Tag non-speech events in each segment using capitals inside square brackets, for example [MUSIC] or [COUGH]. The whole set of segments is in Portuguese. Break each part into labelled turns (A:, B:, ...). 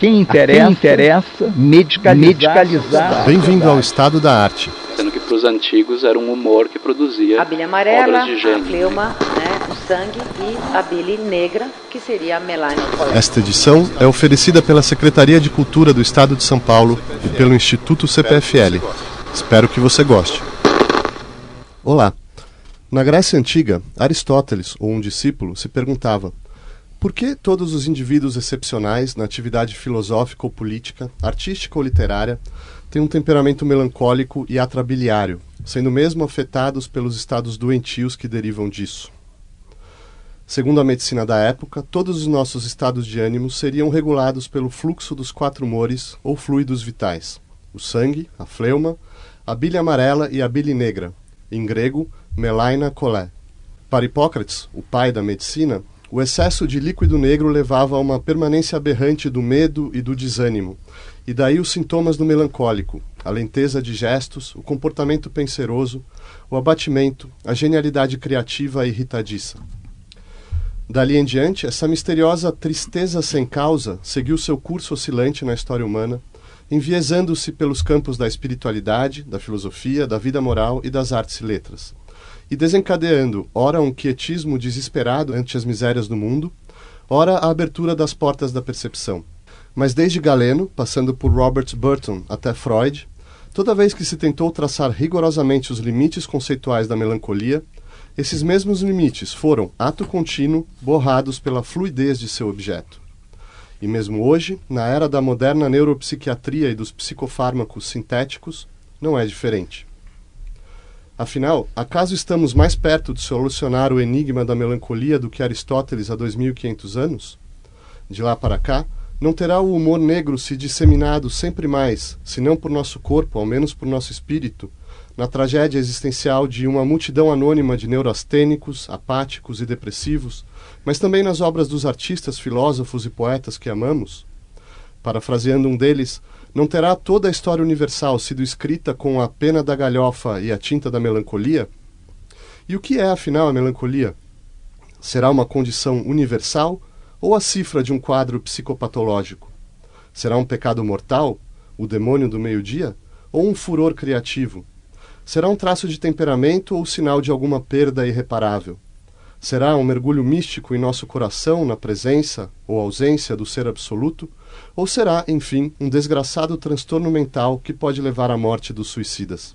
A: quem interessa, quem interessa medicalizar. medicalizar.
B: Bem-vindo ao estado da arte.
C: Sendo que para os antigos era um humor que produzia
D: a bile amarela,
C: obras de gênio.
D: a fleuma, né, o sangue e a bile negra, que seria a melania
B: Esta edição é oferecida pela Secretaria de Cultura do Estado de São Paulo e pelo Instituto CPFL. Espero que você goste. Olá. Na Grécia Antiga, Aristóteles, ou um discípulo, se perguntava por que todos os indivíduos excepcionais na atividade filosófica ou política, artística ou literária, têm um temperamento melancólico e atrabiliário, sendo mesmo afetados pelos estados doentios que derivam disso? Segundo a medicina da época, todos os nossos estados de ânimo seriam regulados pelo fluxo dos quatro humores ou fluidos vitais: o sangue, a fleuma, a bile amarela e a bile negra, em grego, melaina colé. Para Hipócrates, o pai da medicina, o excesso de líquido negro levava a uma permanência aberrante do medo e do desânimo, e daí os sintomas do melancólico, a lenteza de gestos, o comportamento penseroso, o abatimento, a genialidade criativa e irritadiça. Dali em diante, essa misteriosa tristeza sem causa seguiu seu curso oscilante na história humana, enviesando-se pelos campos da espiritualidade, da filosofia, da vida moral e das artes e letras e desencadeando, ora um quietismo desesperado ante as misérias do mundo, ora a abertura das portas da percepção. Mas desde Galeno, passando por Robert Burton até Freud, toda vez que se tentou traçar rigorosamente os limites conceituais da melancolia, esses mesmos limites foram, ato contínuo, borrados pela fluidez de seu objeto. E mesmo hoje, na era da moderna neuropsiquiatria e dos psicofármacos sintéticos, não é diferente. Afinal, acaso estamos mais perto de solucionar o enigma da melancolia do que Aristóteles há 2500 anos? De lá para cá, não terá o humor negro se disseminado sempre mais, se não por nosso corpo, ao menos por nosso espírito, na tragédia existencial de uma multidão anônima de neurastênicos, apáticos e depressivos, mas também nas obras dos artistas, filósofos e poetas que amamos? Parafraseando um deles, não terá toda a história universal sido escrita com a pena da galhofa e a tinta da melancolia? E o que é, afinal, a melancolia? Será uma condição universal ou a cifra de um quadro psicopatológico? Será um pecado mortal, o demônio do meio-dia, ou um furor criativo? Será um traço de temperamento ou sinal de alguma perda irreparável? Será um mergulho místico em nosso coração na presença ou ausência do ser absoluto? Ou será, enfim, um desgraçado transtorno mental que pode levar à morte dos suicidas?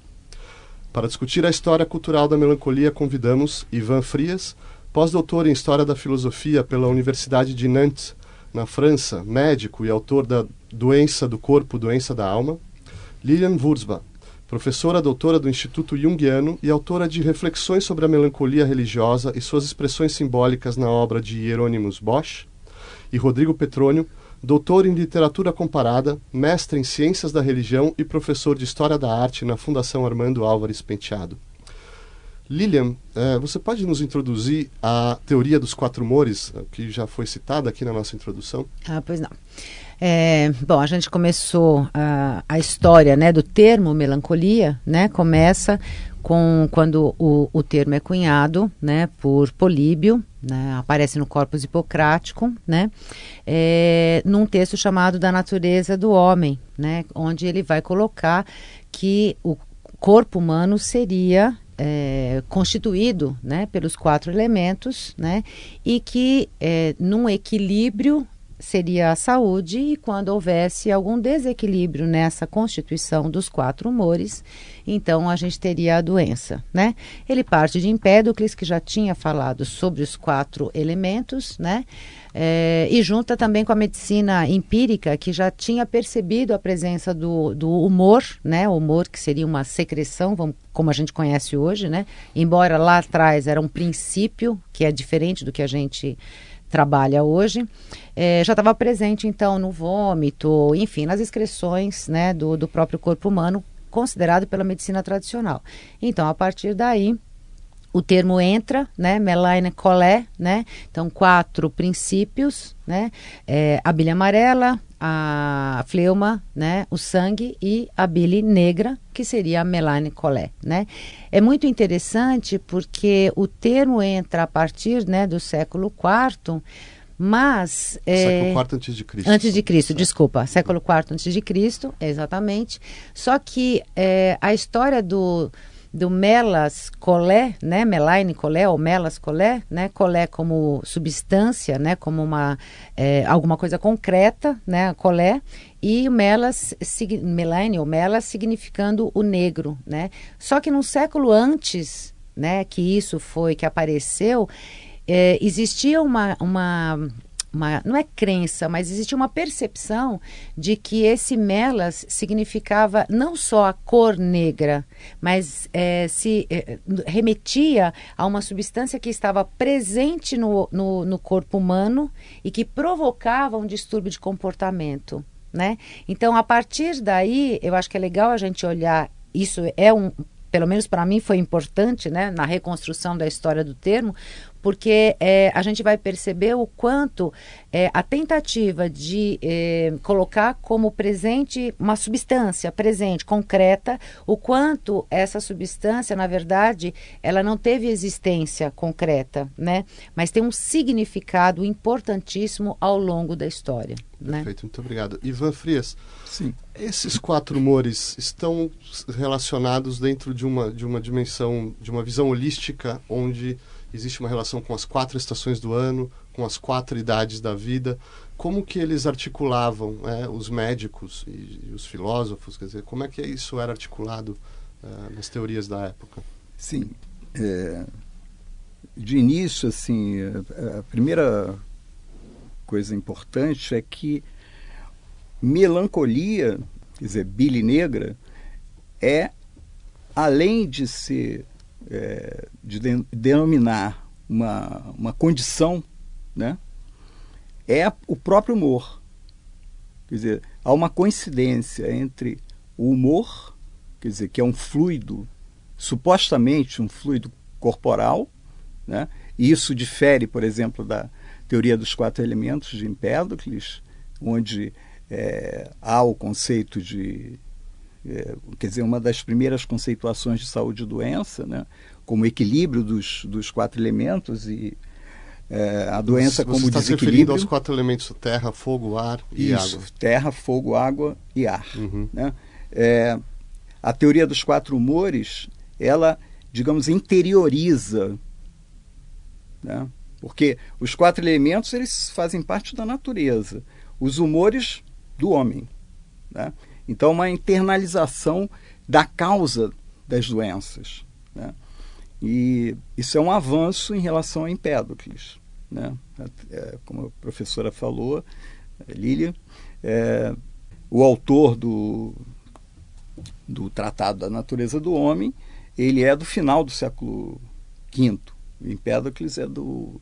B: Para discutir a história cultural da melancolia, convidamos Ivan Frias, pós-doutor em História da Filosofia pela Universidade de Nantes, na França, médico e autor da Doença do Corpo, Doença da Alma, Lilian Wurzbach, professora doutora do Instituto Jungiano e autora de Reflexões sobre a Melancolia Religiosa e suas expressões simbólicas na obra de Hieronymus Bosch, e Rodrigo Petrônio, doutor em Literatura Comparada, mestre em Ciências da Religião e professor de História da Arte na Fundação Armando Álvares Penteado. Lilian, eh, você pode nos introduzir a teoria dos quatro humores, que já foi citada aqui na nossa introdução?
D: Ah, pois não. É, bom, a gente começou a, a história né, do termo melancolia, né, começa com quando o, o termo é cunhado né, por Políbio, né, aparece no Corpus Hipocrático, né, é, num texto chamado Da Natureza do Homem, né, onde ele vai colocar que o corpo humano seria é, constituído né, pelos quatro elementos, né, e que é, num equilíbrio seria a saúde e quando houvesse algum desequilíbrio nessa constituição dos quatro humores, então a gente teria a doença, né? Ele parte de Empédocles, que já tinha falado sobre os quatro elementos, né? É, e junta também com a medicina empírica, que já tinha percebido a presença do, do humor, né? O humor que seria uma secreção, vamos, como a gente conhece hoje, né? Embora lá atrás era um princípio, que é diferente do que a gente trabalha hoje, é, já estava presente então no vômito, enfim, nas excreções né, do, do próprio corpo humano, considerado pela medicina tradicional. Então, a partir daí, o termo entra, né, Melaine Collet, né, então quatro princípios, né, é, a bilha amarela, a fleuma, né, o sangue e a bile negra, que seria a Melaine Collet, né. É muito interessante porque o termo entra a partir, né, do século IV, Mas
B: século IV antes de Cristo.
D: Antes de Cristo, certo. desculpa, século IV antes de Cristo, exatamente. Só que é, a história do do Melas Colé, né, Melaine Colé ou Melas Colé, né, Colé como substância, né, como uma é, alguma coisa concreta, né, Colé, e Melas, Melaine ou Melas significando o negro, né. Só que no século antes, né, que isso foi que apareceu, é, existia uma, uma uma, não é crença, mas existia uma percepção de que esse melas significava não só a cor negra, mas é, se é, remetia a uma substância que estava presente no, no, no corpo humano e que provocava um distúrbio de comportamento. Né? Então, a partir daí, eu acho que é legal a gente olhar. Isso é um, pelo menos para mim foi importante, né, na reconstrução da história do termo, porque é, a gente vai perceber o quanto é, a tentativa de é, colocar como presente uma substância presente, concreta, o quanto essa substância, na verdade, ela não teve existência concreta, né? Mas tem um significado importantíssimo ao longo da história.
B: Né? Perfeito, muito obrigado. Ivan Frias, Sim. esses quatro humores estão relacionados dentro de uma, de uma dimensão, de uma visão holística, onde existe uma relação com as quatro estações do ano, com as quatro idades da vida. Como que eles articulavam, é, os médicos e, e, os filósofos? Quer dizer, como é que isso era articulado é, nas teorias da época?
E: Sim. É, de início, assim, a, a primeira coisa importante é que melancolia, quer dizer, bile negra, é, além de ser é, de, denominar uma, uma condição, né, é o próprio humor. Quer dizer, há uma coincidência entre o humor, quer dizer, que é um fluido, supostamente um fluido corporal, né, e isso difere, por exemplo, da teoria dos quatro elementos de Empédocles, onde é, há o conceito de quer dizer, uma das primeiras conceituações de saúde e doença, né, como equilíbrio dos, dos quatro elementos e é, a doença
B: você,
E: como
B: você
E: está desequilíbrio. Se referindo
B: aos quatro elementos: terra, fogo, ar e
E: Isso,
B: água.
E: Terra, fogo, água e ar. Uhum. Né? É, a teoria dos quatro humores, ela, digamos, interioriza, né? porque os quatro elementos eles fazem parte da natureza, os humores do homem. Né? Então, uma internalização da causa das doenças. Né? E isso é um avanço em relação a Empédocles. Né? É, como a professora falou, Lília, é, o autor do, do Tratado da Natureza do Homem, ele é do final do século V. Empédocles é do,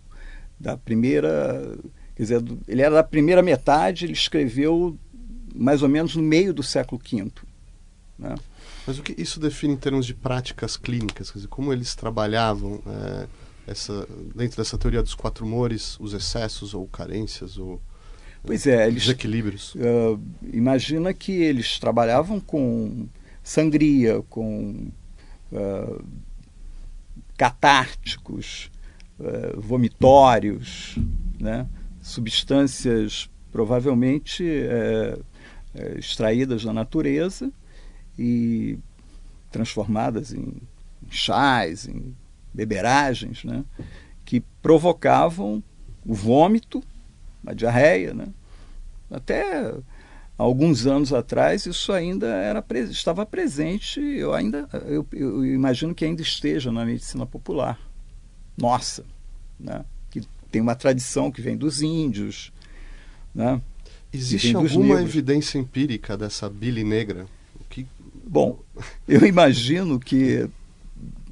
E: da primeira, quer dizer, ele era da primeira metade, ele escreveu mais ou menos no meio do século V. Né?
B: Mas o que isso define em termos de práticas clínicas? Quer dizer, como eles trabalhavam é, essa, dentro dessa teoria dos quatro humores, os excessos ou carências ou
E: pois é, eles,
B: desequilíbrios?
E: Uh, imagina que eles trabalhavam com sangria, com uh, catárticos, uh, vomitórios, né? substâncias provavelmente é, extraídas da natureza e transformadas em chás, em beberagens, né, que provocavam o vômito, a diarreia. Né? Até alguns anos atrás isso ainda era estava presente, eu ainda eu, eu, imagino que ainda esteja na medicina popular. Nossa, né? que tem uma tradição que vem dos índios, né?
B: Existe alguma evidência empírica dessa bile negra?
E: Que... Bom, eu imagino que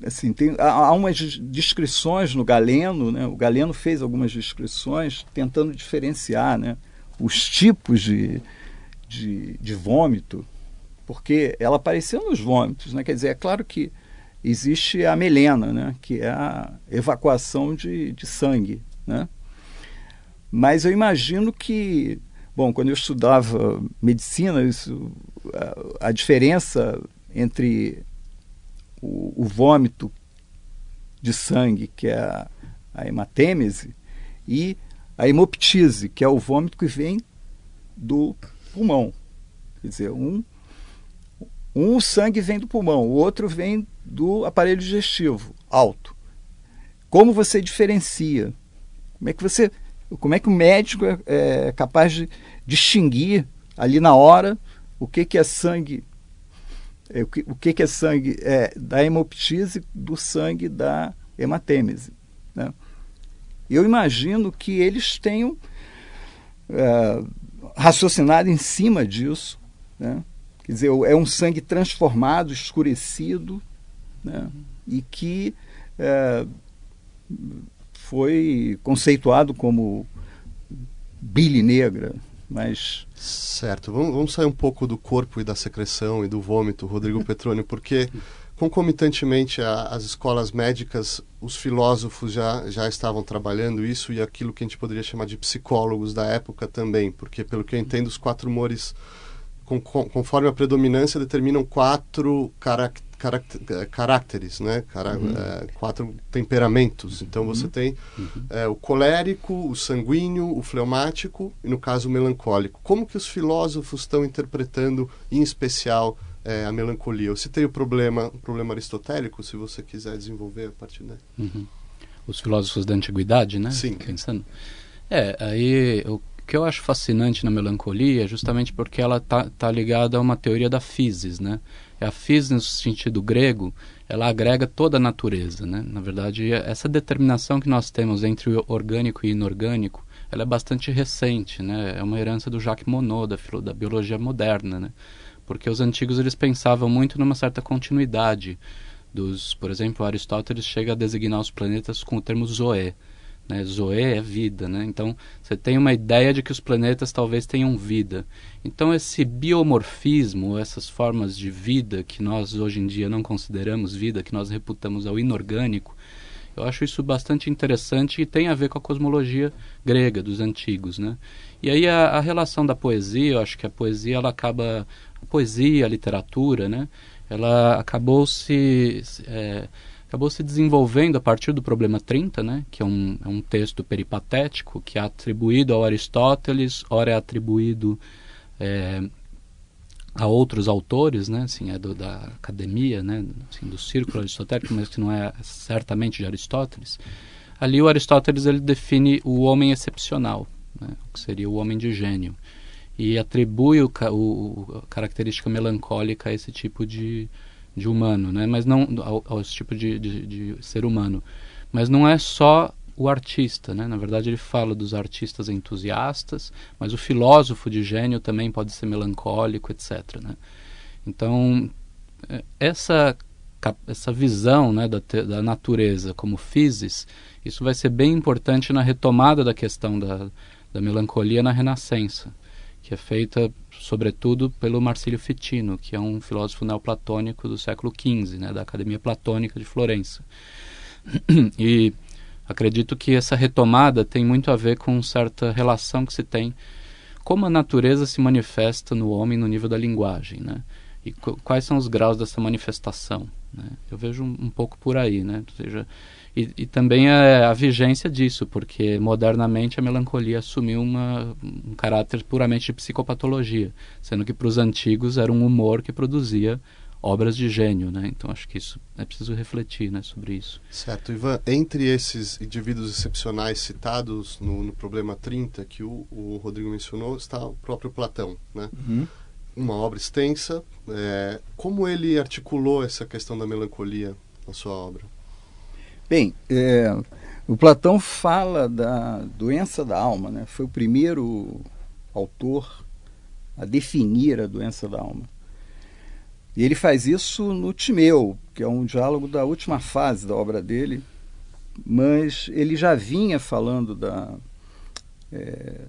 E: assim tem há, há umas descrições no Galeno, né? O Galeno fez algumas descrições tentando diferenciar, né? Os tipos de, de, de vômito, porque ela apareceu nos vômitos, né? Quer dizer, é claro que existe a melena, né? Que é a evacuação de, de sangue, né? Mas eu imagino que Bom, quando eu estudava medicina, isso, a, a diferença entre o, o, vômito de sangue, que é a, a hematêmese, e a hemoptise, que é o vômito que vem do pulmão. Quer dizer, um, um sangue vem do pulmão, o outro vem do aparelho digestivo alto. Como você diferencia? Como é que você, como é que o médico é, é capaz de distinguir ali na hora o que, que é sangue é, o que, o que, que é sangue é, da hemoptise do sangue da hematêmese. Né? Eu imagino que eles tenham é, raciocinado em cima disso. Né? Quer dizer, é um sangue transformado, escurecido, né? e que é, foi conceituado como bile negra, mas
B: certo vamos, vamos, sair um pouco do corpo e da secreção e do vômito Rodrigo [LAUGHS] Petrônio porque concomitantemente às escolas médicas os filósofos já já estavam trabalhando isso e aquilo que a gente poderia chamar de psicólogos da época também porque pelo que eu entendo os quatro humores com, com, conforme a predominância determinam quatro características é, caracteres, né? Cara, uhum. é, quatro temperamentos. Então você uhum. tem é, o colérico, o sanguíneo, o fleumático e, no caso, o melancólico. Como que os filósofos estão interpretando, em especial, é, a melancolia? Eu citei o problema, o problema aristotélico, se você quiser desenvolver a partir daí.
F: Uhum. Os filósofos da antiguidade, né?
B: Sim.
F: Pensando. É, aí o que eu acho fascinante na melancolia é justamente porque ela tá, tá ligada a uma teoria da physis, né? É a phys no sentido grego, ela agrega toda a natureza, né? Na verdade, essa determinação que nós temos entre o orgânico e inorgânico, ela é bastante recente, né? É uma herança do Jacques Monod, da, da biologia moderna, né? Porque os antigos eles pensavam muito numa certa continuidade dos, por exemplo, Aristóteles chega a designar os planetas com o termo zoé, né? É vida, né? Então você tem uma ideia de que os planetas talvez tenham vida. Então esse biomorfismo, essas formas de vida que nós hoje em dia não consideramos vida, que nós reputamos ao inorgânico, eu acho isso bastante interessante e tem a ver com a cosmologia grega dos antigos, né? E aí a, a relação da poesia, eu acho que a poesia ela acaba a poesia, a literatura, né? Ela acabou se é, acabou se desenvolvendo a partir do problema 30, né, que é um, é um texto peripatético que é atribuído ao Aristóteles, ora é atribuído é, a outros autores, né, assim, é do, da academia, né, assim, do círculo aristotélico, mas que não é certamente de Aristóteles. Ali o Aristóteles ele define o homem excepcional, né, que seria o homem de gênio, e atribui o, o, a característica melancólica a esse tipo de, de humano, né? Mas não ao, ao tipo de, de, de, ser humano. Mas não é só o artista, né? Na verdade ele fala dos artistas entusiastas, mas o filósofo de gênio também pode ser melancólico, etc. Né? Então é, essa essa visão né, da, da natureza como physis, isso vai ser bem importante na retomada da questão da, da melancolia na Renascença que é feita sobretudo pelo Marcílio Fitino, que é um filósofo neoplatônico do século XV, né, da Academia Platônica de Florença. E acredito que essa retomada tem muito a ver com certa relação que se tem como a natureza se manifesta no homem no nível da linguagem, né? E quais são os graus dessa manifestação, né? Eu vejo um, um pouco por aí, né? Ou seja, e, e também a, a, vigência disso, porque modernamente a melancolia assumiu uma, um caráter puramente de psicopatologia, sendo que para os antigos era um humor que produzia obras de gênio, né? Então acho que isso é preciso refletir, né, sobre isso.
B: Certo, Ivan. Entre esses indivíduos excepcionais citados no, no problema 30 que o, o, Rodrigo mencionou está o próprio Platão, né? Uhum. Uma obra extensa. É, como ele articulou essa questão da melancolia na sua obra?
E: Bem, é, o Platão fala da doença da alma, né? Foi o primeiro autor a definir a doença da alma. E ele faz isso no Timeu, que é um diálogo da última fase da obra dele, mas ele já vinha falando da, é,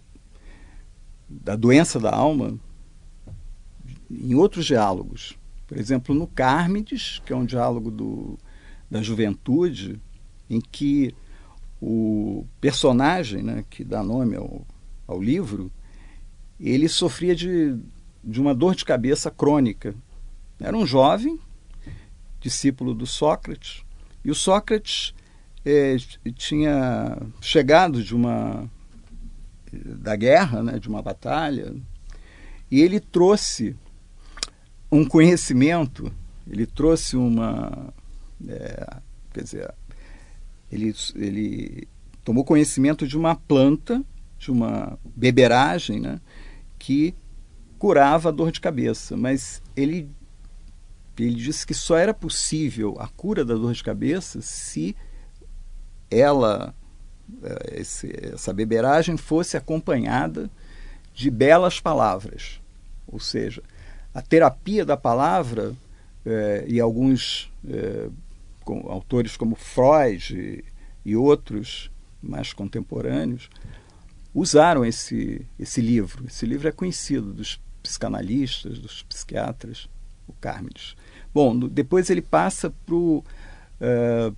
E: da doença da alma em outros diálogos. Por exemplo, no Cármides, que é um diálogo do, da juventude, em que o personagem né, que dá nome ao, ao livro, ele sofria de, de uma dor de cabeça crônica. Era um jovem, discípulo do Sócrates, e o Sócrates é, tinha chegado de uma da guerra, né, de uma batalha, e ele trouxe um conhecimento, ele trouxe uma. É, quer dizer, ele, ele tomou conhecimento de uma planta, de uma beberagem, né, que curava a dor de cabeça, mas ele, ele disse que só era possível a cura da dor de cabeça se ela, é, esse, essa beberagem fosse acompanhada de belas palavras, ou seja, a terapia da palavra, é, e alguns é, com, autores como Freud e, e, outros mais contemporâneos usaram esse, esse livro. Esse livro é conhecido dos psicanalistas, dos psiquiatras, o Carmides. Bom, depois ele passa para o uh,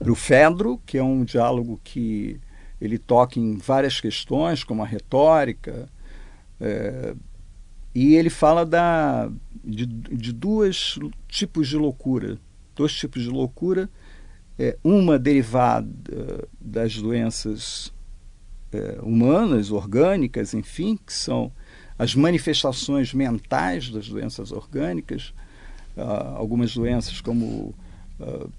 E: é, Fedro, que é um diálogo que ele toca em várias questões, como a retórica, é, e ele fala da, de, de dois tipos de loucura. Dois tipos de loucura. É, uma derivada das doenças é, humanas, orgânicas, enfim, que são as manifestações mentais das doenças orgânicas, uh, algumas doenças como uh,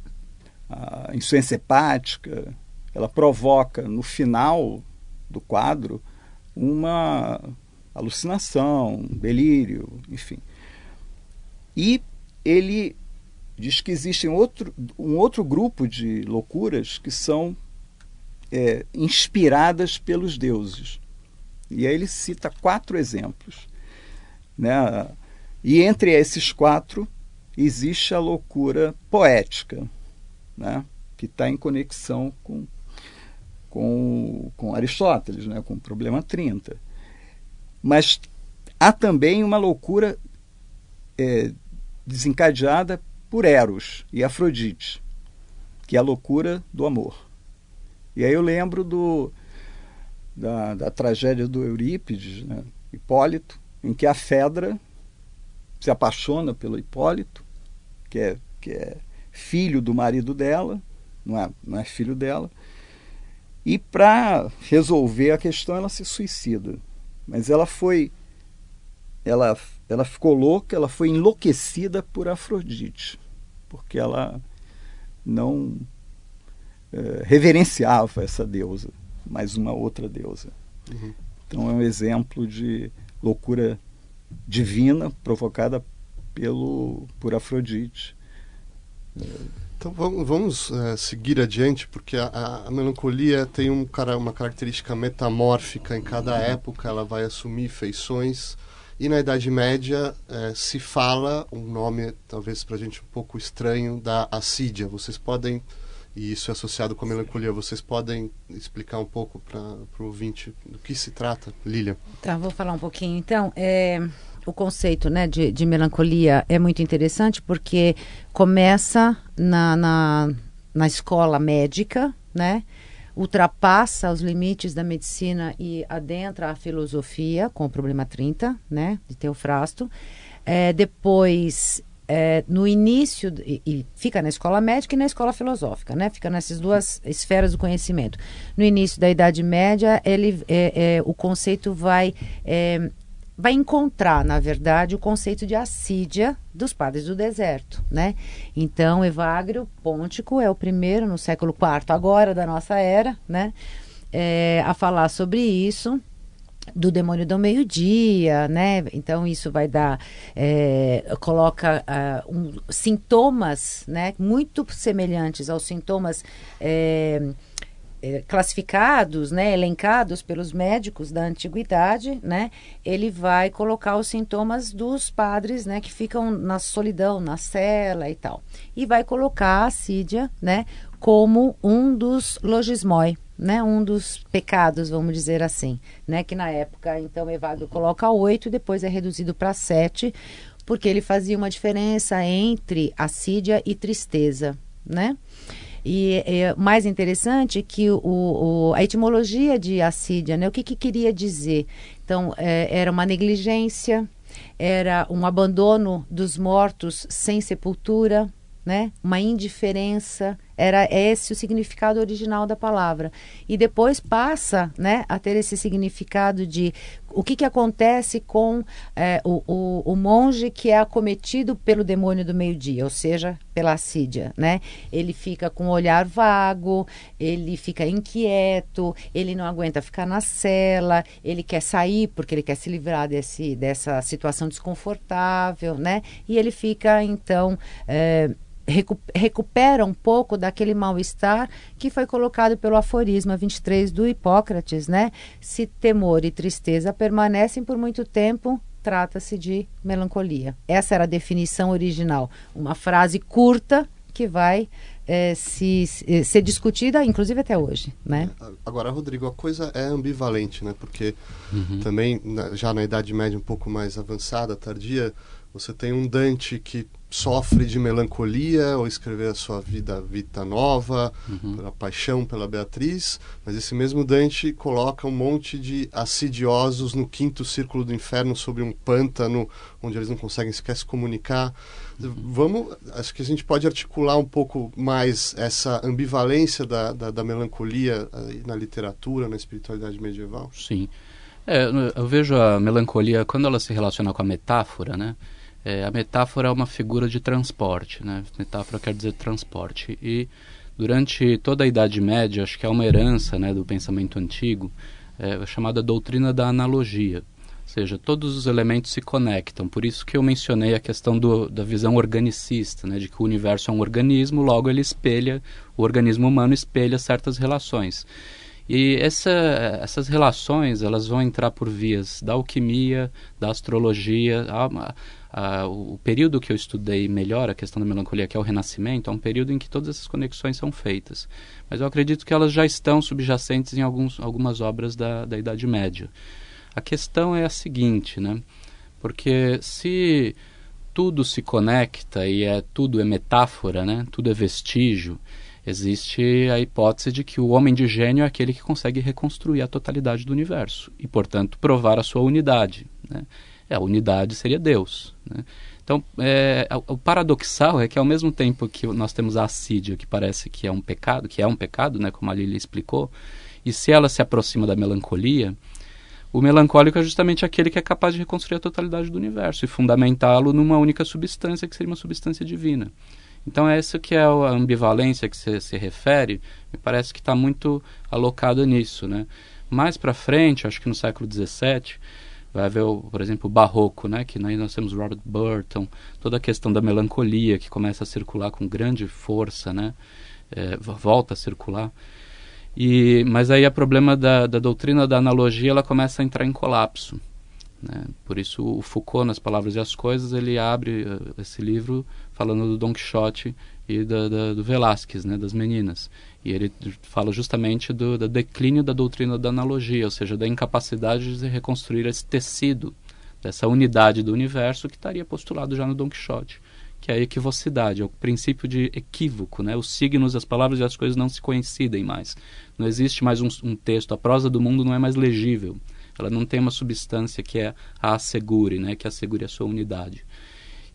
E: a insuficiência hepática, ela provoca no final do quadro uma alucinação, delírio, enfim. E ele diz que existe outro, um outro grupo de loucuras que são é, inspiradas pelos deuses. E aí ele cita quatro exemplos. Né? E entre esses quatro existe a loucura poética, né? que está em conexão com, com, com Aristóteles, né? com o problema 30. Mas há também uma loucura é, desencadeada por Eros e Afrodite, que é a loucura do amor. E aí eu lembro do, da, da tragédia do Eurípides, né? Hipólito, em que a Fedra se apaixona pelo Hipólito, que é, que é filho do marido dela, não é, não é filho dela, e para resolver a questão ela se suicida. Mas ela foi. Ela, ela ficou louca, ela foi enlouquecida por Afrodite, porque ela não é, reverenciava essa deusa, mais uma outra deusa. Uhum. Então é um exemplo de loucura divina provocada pelo por Afrodite.
B: Então vamos, vamos é, seguir adiante, porque a, a, melancolia tem um, uma característica metamórfica em cada época, ela vai assumir feições. E na Idade Média é, se fala um nome, talvez para a gente um pouco estranho, da assídia. Vocês podem, e isso é associado com a melancolia, vocês podem explicar um pouco para o ouvinte do que se trata, Lília?
D: Tá, vou falar um pouquinho. Então, é, o conceito né, de, de, melancolia é muito interessante porque começa na, na, na escola médica, né? Ultrapassa os limites da medicina e adentra a filosofia com o problema 30, né, de Teofrasto. É, depois, é, no início, e, e, fica na escola médica e na escola filosófica, né, fica nessas duas esferas do conhecimento. No início da Idade Média, ele, é, é o conceito vai é, vai encontrar, na verdade, o conceito de assídia dos padres do deserto, né? Então, Evagrio Pontico é o primeiro no século IV agora da nossa era, né? É, a falar sobre isso do demônio do meio-dia, né? Então isso vai dar, é, coloca uh, um, sintomas, né? Muito semelhantes aos sintomas é, classificados, né, elencados pelos médicos da antiguidade, né, ele vai colocar os sintomas dos padres, né, que ficam na solidão, na cela e tal, e vai colocar a assídia, né, como um dos logismoi, né, um dos pecados, vamos dizer assim, né, que na época, então, Evagrio coloca oito, depois é reduzido para sete, porque ele fazia uma diferença entre assídia e tristeza, né? E é, mais interessante que o, o, a etimologia de assídia, né? O que, que queria dizer? Então, é, era uma negligência, era um abandono dos mortos sem sepultura, né? Uma indiferença, Era esse o significado original da palavra. E depois passa né, a ter esse significado de o que, que acontece com é, o, o, o, monge que é acometido pelo demônio do meio-dia, ou seja, pela assídia, né? Ele fica com o olhar vago, ele fica inquieto, ele não aguenta ficar na cela, ele quer sair porque ele quer se livrar desse, dessa situação desconfortável, né? E ele fica, então... É, recupera um pouco daquele mal-estar que foi colocado pelo aforisma 23 do Hipócrates, né? Se temor e tristeza permanecem por muito tempo, trata-se de melancolia. Essa era a definição original. Uma frase curta que vai é, se, se, ser discutida, inclusive até hoje, né?
B: É, agora, Rodrigo, a coisa é ambivalente, né? Porque uhum. também, já na Idade Média um pouco mais avançada, tardia, você tem um Dante que sofre de melancolia ao escrever a sua vida Vita Nova, uhum. pela paixão pela Beatriz, mas esse mesmo Dante coloca um monte de assidiosos no quinto círculo do inferno sobre um pântano onde eles não conseguem sequer se comunicar. Uhum. Vamos, acho que a gente pode articular um pouco mais essa ambivalência da, da, da melancolia na literatura, na espiritualidade medieval.
F: Sim. É, eu vejo a melancolia quando ela se relaciona com a metáfora, né? É, a metáfora é uma figura de transporte, né? Metáfora quer dizer transporte. E durante toda a Idade Média, acho que é uma herança né, do pensamento antigo, é, chamada doutrina da analogia. Ou seja, todos os elementos se conectam. Por isso que eu mencionei a questão do, da visão organicista, né, de que o universo é um organismo, logo ele espelha, o organismo humano espelha certas relações. E essa, essas relações elas vão entrar por vias da alquimia, da astrologia, a, Uh, o, período que eu estudei melhor a questão da melancolia, que é o Renascimento, é um período em que todas essas conexões são feitas. Mas eu acredito que elas já estão subjacentes em alguns, algumas obras da, da Idade Média. A questão é a seguinte, né? Porque se tudo se conecta e é tudo é metáfora, né? Tudo é vestígio. Existe a hipótese de que o homem de gênio é aquele que consegue reconstruir a totalidade do universo e, portanto, provar a sua unidade. Né? É, a unidade seria Deus. Né? Então, é, o paradoxal é que ao mesmo tempo que nós temos a assídia, que parece que é um pecado, que é um pecado, né, como a Lili explicou, e se ela se aproxima da melancolia, o melancólico é justamente aquele que é capaz de reconstruir a totalidade do universo e fundamentá-lo numa única substância, que seria uma substância divina. Então, é essa que é a ambivalência que se, se refere, me parece que está muito alocada nisso. Né? Mais para frente, acho que no século XVII, vai haver, o, por exemplo, o barroco, né, que nós temos Robert Burton, toda a questão da melancolia que começa a circular com grande força, né, é, volta a circular. E, mas aí o problema da, da doutrina da analogia ela começa a entrar em colapso. Né? Por isso o Foucault, nas Palavras e as Coisas, ele abre uh, esse livro falando do Don Quixote e da, da, do Velázquez, né, das meninas. E ele fala justamente do, do, declínio da doutrina da analogia, ou seja, da incapacidade de reconstruir esse tecido, dessa unidade do universo que estaria postulado já no Don Quixote, que é a equivocidade, é o princípio de equívoco, né? Os signos, as palavras e as coisas não se coincidem mais. Não existe mais um, um texto, a prosa do mundo não é mais legível. Ela não tem uma substância que é a assegure, né? Que assegure a sua unidade.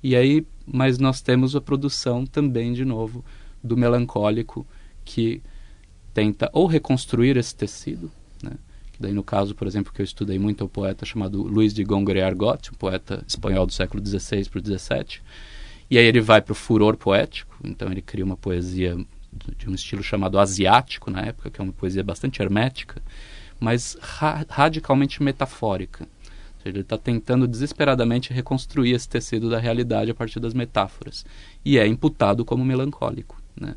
F: E aí, mas nós temos a produção também, de novo, do melancólico, que tenta ou reconstruir esse tecido, né? daí no caso, por exemplo, que eu estudei muito é o poeta chamado Luiz de Góngora Argot, um poeta espanhol do século XVI para o XVII, e aí ele vai para o furor poético, então ele cria uma poesia de um estilo chamado asiático na época, que é uma poesia bastante hermética, mas ra radicalmente metafórica. Ou seja, ele está tentando desesperadamente reconstruir esse tecido da realidade a partir das metáforas. E é imputado como melancólico. Né?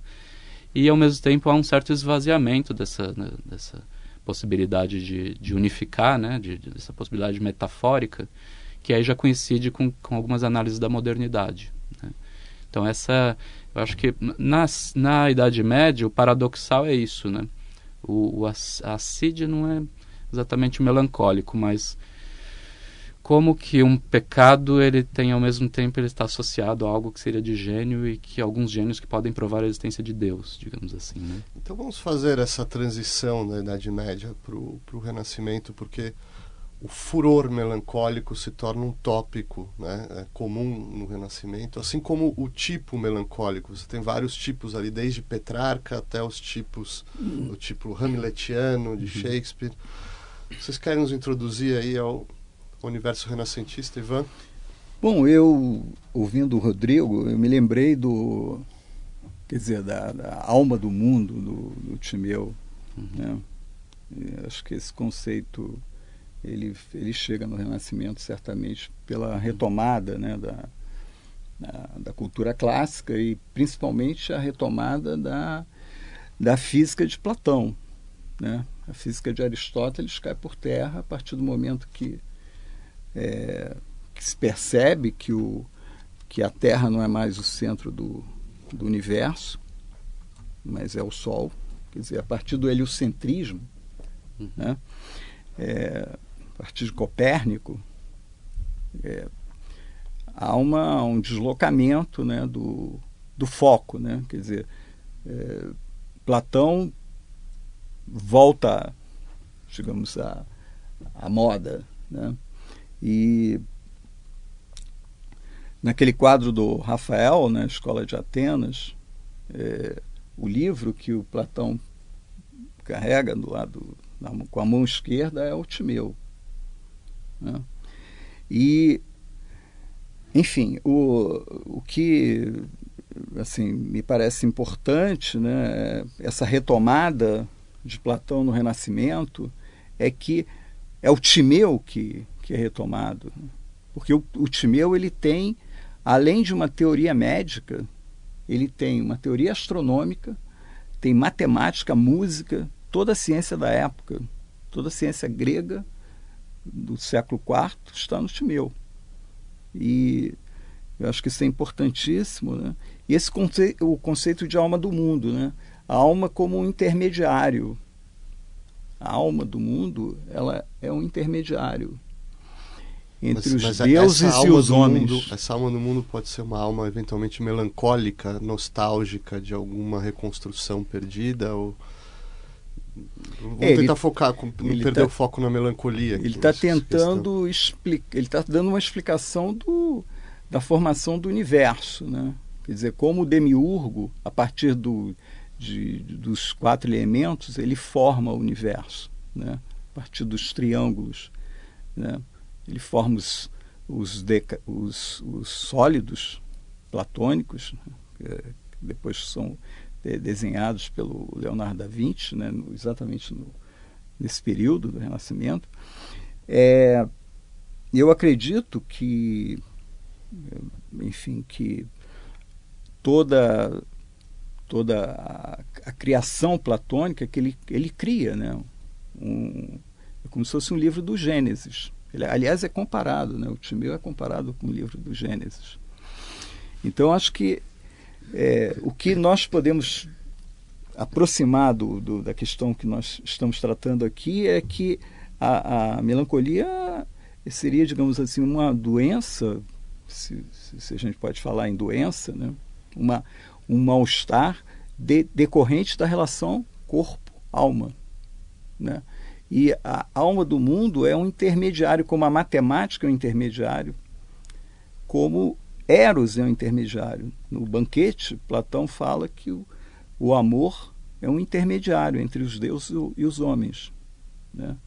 F: e ao mesmo tempo há um certo esvaziamento dessa, né, dessa possibilidade de, de unificar, né, de, de, dessa possibilidade metafórica, que aí já coincide com, com algumas análises da modernidade. Né? Então essa, eu acho que na, na Idade Média o paradoxal é isso, né? O, o a, a não é exatamente melancólico, mas como que um pecado ele tem ao mesmo tempo ele está associado a algo que seria de gênio e que alguns gênios que podem provar a existência de Deus, digamos assim, né?
B: Então vamos fazer essa transição da Idade Média para o Renascimento, porque o furor melancólico se torna um tópico né, é comum no Renascimento, assim como o tipo melancólico. Você tem vários tipos ali, desde Petrarca até os tipos, o tipo hamletiano de uhum. Shakespeare. Vocês querem nos introduzir aí ao universo renascentista, Ivan?
E: Bom, eu, ouvindo o Rodrigo, eu me lembrei do, quer dizer, da, da alma do mundo do, do Timeu. Uhum. Né? acho que esse conceito ele, ele chega no Renascimento certamente pela retomada né, da, da, da, cultura clássica e principalmente a retomada da, da física de Platão. Né? A física de Aristóteles cai por terra a partir do momento que, é, que se percebe que, o, que a Terra não é mais o centro do, do universo, mas é o Sol. Quer dizer, a partir do heliocentrismo, né? É, a partir de Copérnico, é, há uma, um deslocamento né, do, do foco. Né? Quer dizer, é, Platão volta, digamos, à, à moda. Né? E naquele quadro do Rafael, na né, Escola de Atenas, é, o livro que o Platão carrega do lado com a mão esquerda é o Timeu. Né? E, enfim, o, o que assim, me parece importante, né, essa retomada de Platão no Renascimento, é que é o Timeu que, que é retomado. Porque o, o Timeu ele tem, além de uma teoria médica, ele tem uma teoria astronômica, tem matemática, música, toda a ciência da época, toda a ciência grega do século IV está no Timeu. E eu acho que isso é importantíssimo. Né? E esse conceito, o conceito de alma do mundo, né? a alma como um intermediário. A alma do mundo ela é um intermediário entre mas, os mas deuses e os homens.
B: Mundo, essa alma do mundo pode ser uma alma eventualmente melancólica, nostálgica de alguma reconstrução perdida ou Vamos é, tentar ele, focar, não perder tá, o foco na melancolia.
E: Ele está tentando explicar, ele está dando uma explicação do, da formação do universo, né? Quer dizer, como o demiurgo, a partir do, de, dos quatro elementos, ele forma o universo, né? A partir dos triângulos, né? Ele forma os, os, deca, os, os sólidos platônicos, né? que depois são desenhados pelo Leonardo da Vinci, né, exatamente no, nesse período do Renascimento. É, eu acredito que, enfim, que toda toda a, a, criação platônica que ele, ele cria, né? Um, é como se fosse um livro do Gênesis. Ele, aliás, é comparado, né? o Timeu é comparado com o livro do Gênesis. Então, acho que é, o que nós podemos aproximar do, do, da questão que nós estamos tratando aqui é que a, a melancolia seria, digamos assim, uma doença, se, se, a gente pode falar em doença, né? uma, um mal-estar de, decorrente da relação corpo-alma. Né? E a alma do mundo é um intermediário, como a matemática é um intermediário, como Eros é um intermediário. No banquete, Platão fala que o, o amor é um intermediário entre os deuses e os homens. Né?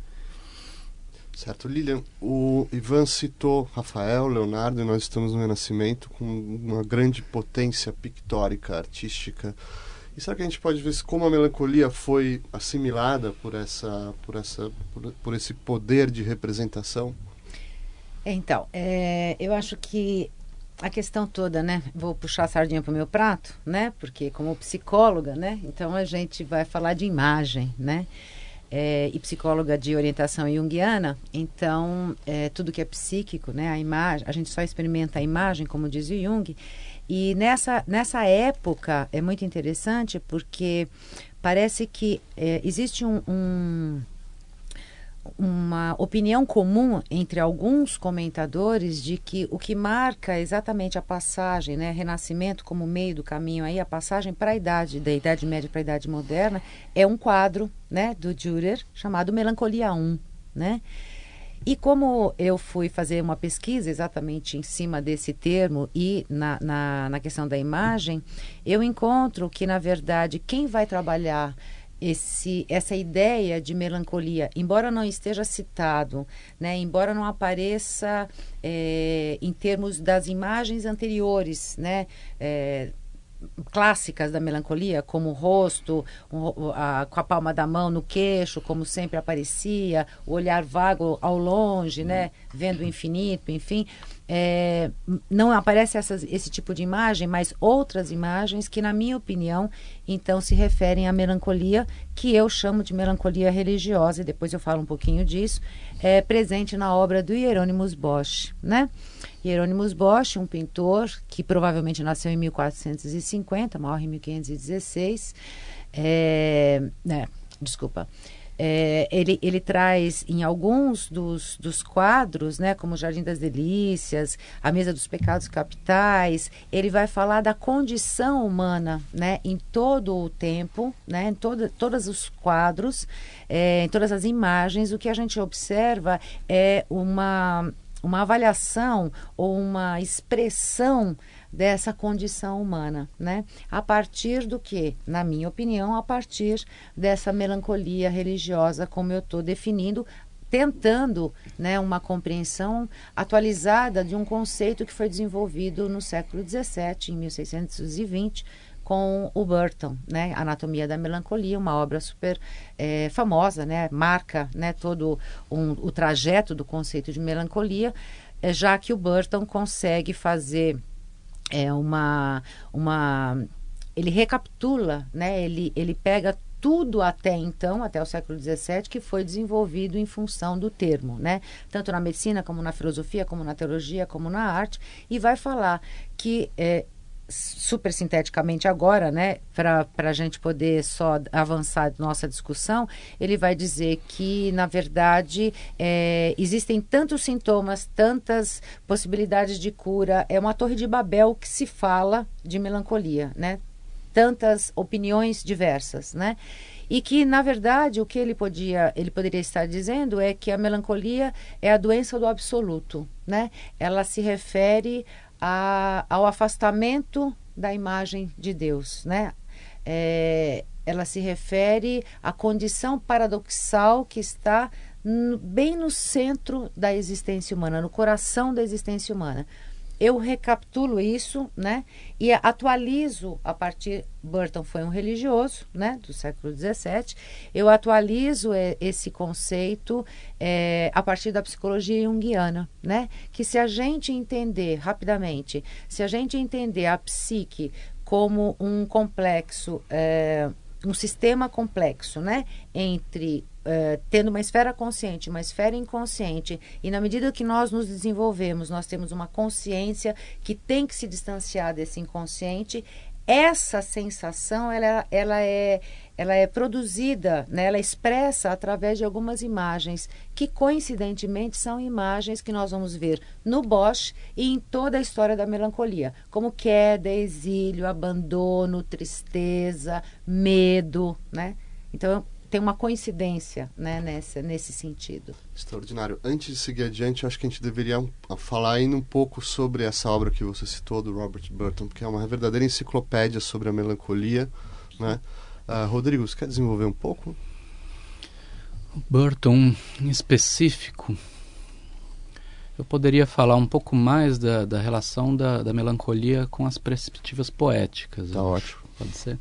B: Certo, Lilian. O Ivan citou Rafael, Leonardo, e nós estamos no Renascimento com uma grande potência pictórica, artística. E será que a gente pode ver como a melancolia foi assimilada por essa, por essa, por, por esse poder de representação?
D: Então, é, eu acho que a questão toda, né? Vou puxar a sardinha para o meu prato, né? Porque como psicóloga, né? Então a gente vai falar de imagem, né? É, e psicóloga de orientação junguiana, então é, tudo que é psíquico, né? A imagem, a gente só experimenta a imagem, como diz o Jung. E nessa, nessa época é muito interessante porque parece que é, existe um, um uma opinião comum entre alguns comentadores de que o que marca exatamente a passagem, né, renascimento como meio do caminho aí, a passagem para a idade, da idade média para a idade moderna, é um quadro, né, do Dürer chamado Melancolia 1, né? E como eu fui fazer uma pesquisa exatamente em cima desse termo e na, na, na questão da imagem, eu encontro que, na verdade, quem vai trabalhar esse, essa ideia de melancolia, embora não esteja citado, né, embora não apareça é, em termos das imagens anteriores, né, é, clássicas da melancolia, como o rosto, um, a, com a palma da mão no queixo, como sempre aparecia, o olhar vago ao longe, né, vendo o infinito, enfim. É, não aparece essas, esse tipo de imagem, mas outras imagens que, na minha opinião, então se referem à melancolia, que eu chamo de melancolia religiosa, e depois eu falo um pouquinho disso, é presente na obra do Hieronymus Bosch, né? Hieronymus Bosch, um pintor que provavelmente nasceu em 1450, morre em 1516. É, né, desculpa. É, ele, ele traz em alguns dos, dos quadros, né, como Jardim das Delícias, a Mesa dos Pecados Capitais, ele vai falar da condição humana né, em todo o tempo, né, em todo, todos os quadros, é, em todas as imagens. O que a gente observa é uma uma avaliação ou uma expressão dessa condição humana, né? A partir do que, na minha opinião, a partir dessa melancolia religiosa, como eu estou definindo, tentando né, uma compreensão atualizada de um conceito que foi desenvolvido no século XVII, em 1620, com o Burton, né? Anatomia da Melancolia, uma obra super é, famosa, né? Marca, né? Todo um, o trajeto do conceito de melancolia, é, já que o Burton consegue fazer é, uma, uma, ele recapitula, né? Ele, ele pega tudo até então, até o século XVII, que foi desenvolvido em função do termo, né? Tanto na medicina, como na filosofia, como na teologia, como na arte, e vai falar que é, super sinteticamente agora, né, para a gente poder só avançar nossa discussão, ele vai dizer que, na verdade, é, existem tantos sintomas, tantas possibilidades de cura, é uma torre de Babel que se fala de melancolia, né? Tantas opiniões diversas, né? E que, na verdade, o que ele podia, ele poderia estar dizendo é que a melancolia é a doença do absoluto, né? Ela se refere a, ao afastamento da imagem de Deus, né? É, ela se refere à condição paradoxal que está bem no centro da existência humana, no coração da existência humana eu recapitulo isso, né, e atualizo a partir. Burton foi um religioso, né, do século XVII. Eu atualizo é, esse conceito é, a partir da psicologia junguiana, né, que se a gente entender rapidamente, se a gente entender a psique como um complexo, é, um sistema complexo, né, entre uh, tendo uma esfera consciente, uma esfera inconsciente, e na medida que nós nos desenvolvemos, nós temos uma consciência que tem que se distanciar desse inconsciente, essa sensação ela, ela, é, ela é produzida, né, ela é expressa através de algumas imagens que coincidentemente são imagens que nós vamos ver no Bosch e em toda a história da melancolia, como queda, exílio, abandono, tristeza, medo, né? Então tem uma coincidência né, nessa, nesse sentido.
B: Extraordinário. Antes de seguir adiante, acho que a gente deveria falar ainda um pouco sobre essa obra que você citou, do Robert Burton, porque é uma verdadeira enciclopédia sobre a melancolia. Né? Uh, Rodrigo, você quer desenvolver um pouco?
F: Burton, em específico, eu poderia falar um pouco mais da, da relação da, da melancolia com as perspectivas poéticas.
B: Tá ótimo.
F: Pode ser.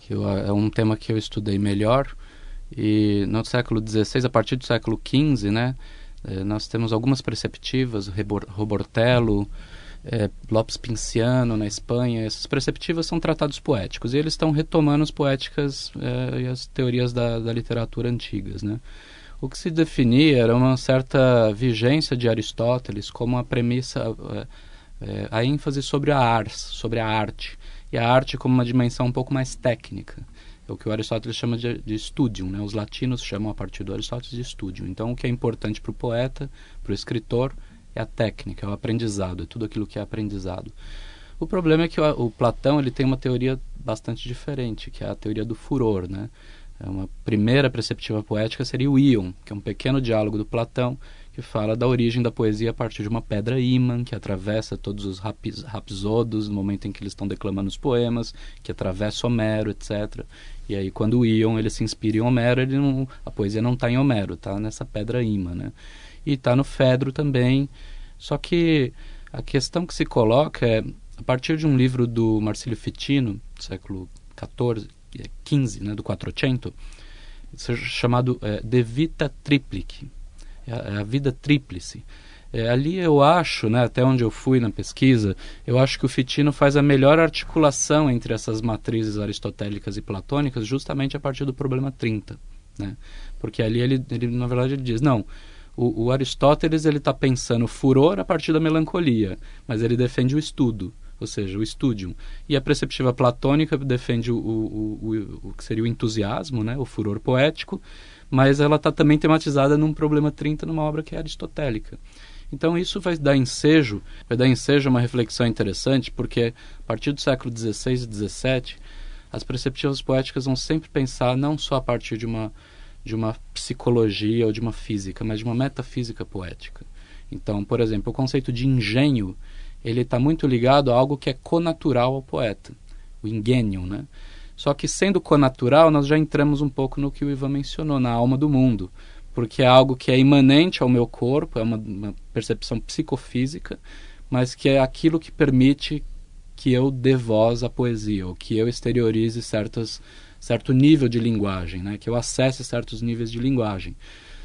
F: Que eu, é um tema que eu estudei melhor e no século XVI, a partir do século XV, né, eh, nós temos algumas perceptivas, Robortello, é, Lopes Pinciano na Espanha, essas perceptivas são tratados poéticos e eles estão retomando as poéticas é, e as teorias da, da, literatura antigas, né? O que se definia era uma certa vigência de Aristóteles como a premissa, é, a ênfase sobre a ars, sobre a arte, e a arte como uma dimensão um pouco mais técnica o que o Aristóteles chama de, de studium, né? Os latinos chamam a partir do Aristóteles de studium. Então, o que é importante para o poeta, para o escritor, é a técnica, é o aprendizado, é tudo aquilo que é aprendizado. O problema é que o, o Platão ele tem uma teoria bastante diferente, que é a teoria do furor, né? É uma primeira perceptiva poética seria o íon, que é um pequeno diálogo do Platão que fala da origem da poesia a partir de uma pedra ímã que atravessa todos os rapsodos no momento em que eles estão declamando os poemas, que atravessa Homero, etc. E aí quando Ion ele se inspira em Homero, ele não, a poesia não está em Homero, está nessa pedra ímã, né? E está no Fedro também. Só que a questão que se coloca é a partir de um livro do Marcílio Fitino, século 14, 15, né, do Quattrocento, chamado é, De Vita Triplice, é a, é a vida tríplice. É, ali eu acho, né, até onde eu fui na pesquisa, eu acho que o Fitino faz a melhor articulação entre essas matrizes aristotélicas e platônicas justamente a partir do problema 30. Né? Porque ali ele, ele na verdade, ele diz, não, o, o Aristóteles ele está pensando furor a partir da melancolia, mas ele defende o estudo ou seja, o studium. E a perceptiva platônica defende o, o, o, o que seria o entusiasmo, né, o furor poético, mas ela está também tematizada num problema 30 numa obra que é aristotélica. Então isso vai dar ensejo, vai dar ensejo a uma reflexão interessante, porque a partir do século XVI e XVII, as perceptivas poéticas vão sempre pensar não só a partir de uma de uma psicologia ou de uma física, mas de uma metafísica poética. Então, por exemplo, o conceito de engenho ele está muito ligado a algo que é conatural ao poeta, o ingênio, né? Só que sendo conatural, nós já entramos um pouco no que o Ivan mencionou, na alma do mundo, porque é algo que é imanente ao meu corpo, é uma, uma percepção psicofísica, mas que é aquilo que permite que eu dê voz à poesia, ou que eu exteriorize certas, certo nível de linguagem, né? que eu acesse certos níveis de linguagem.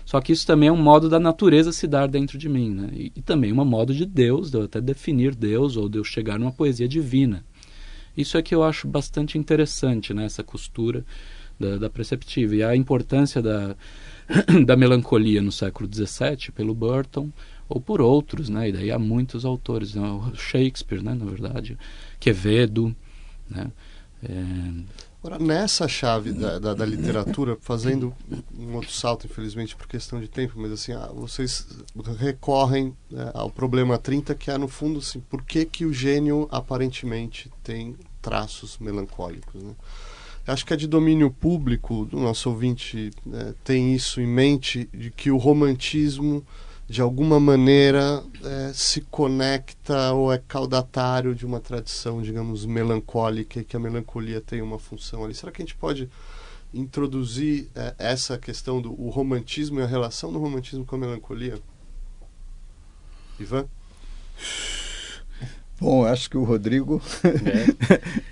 F: Só que isso também é um modo da natureza se dar dentro de mim, né? E, e também um modo de Deus, de eu até definir Deus ou de eu chegar numa poesia divina. Isso é que eu acho bastante interessante, né? Essa costura da, da perceptiva. E a importância da, [CLEARS THROAT] da melancolia no século XVII pelo Burton ou por outros, né? E daí há muitos autores, né? Shakespeare, né? Na verdade, Quevedo, né? É,
B: Agora, nessa chave da, da, da, literatura, fazendo um outro salto, infelizmente, por questão de tempo, mas assim, ah, vocês recorrem né, ao problema 30, que é, no fundo, assim, por que, que o gênio aparentemente tem traços melancólicos, né? Acho que é de domínio público, o nosso ouvinte né, tem isso em mente, de que o romantismo de alguma maneira é, se conecta ou é caudatário de uma tradição, digamos, melancólica e que a melancolia tem uma função ali. Será que a gente pode introduzir é, essa questão do romantismo e a relação do romantismo com a melancolia? Ivan?
E: Bom, acho que o Rodrigo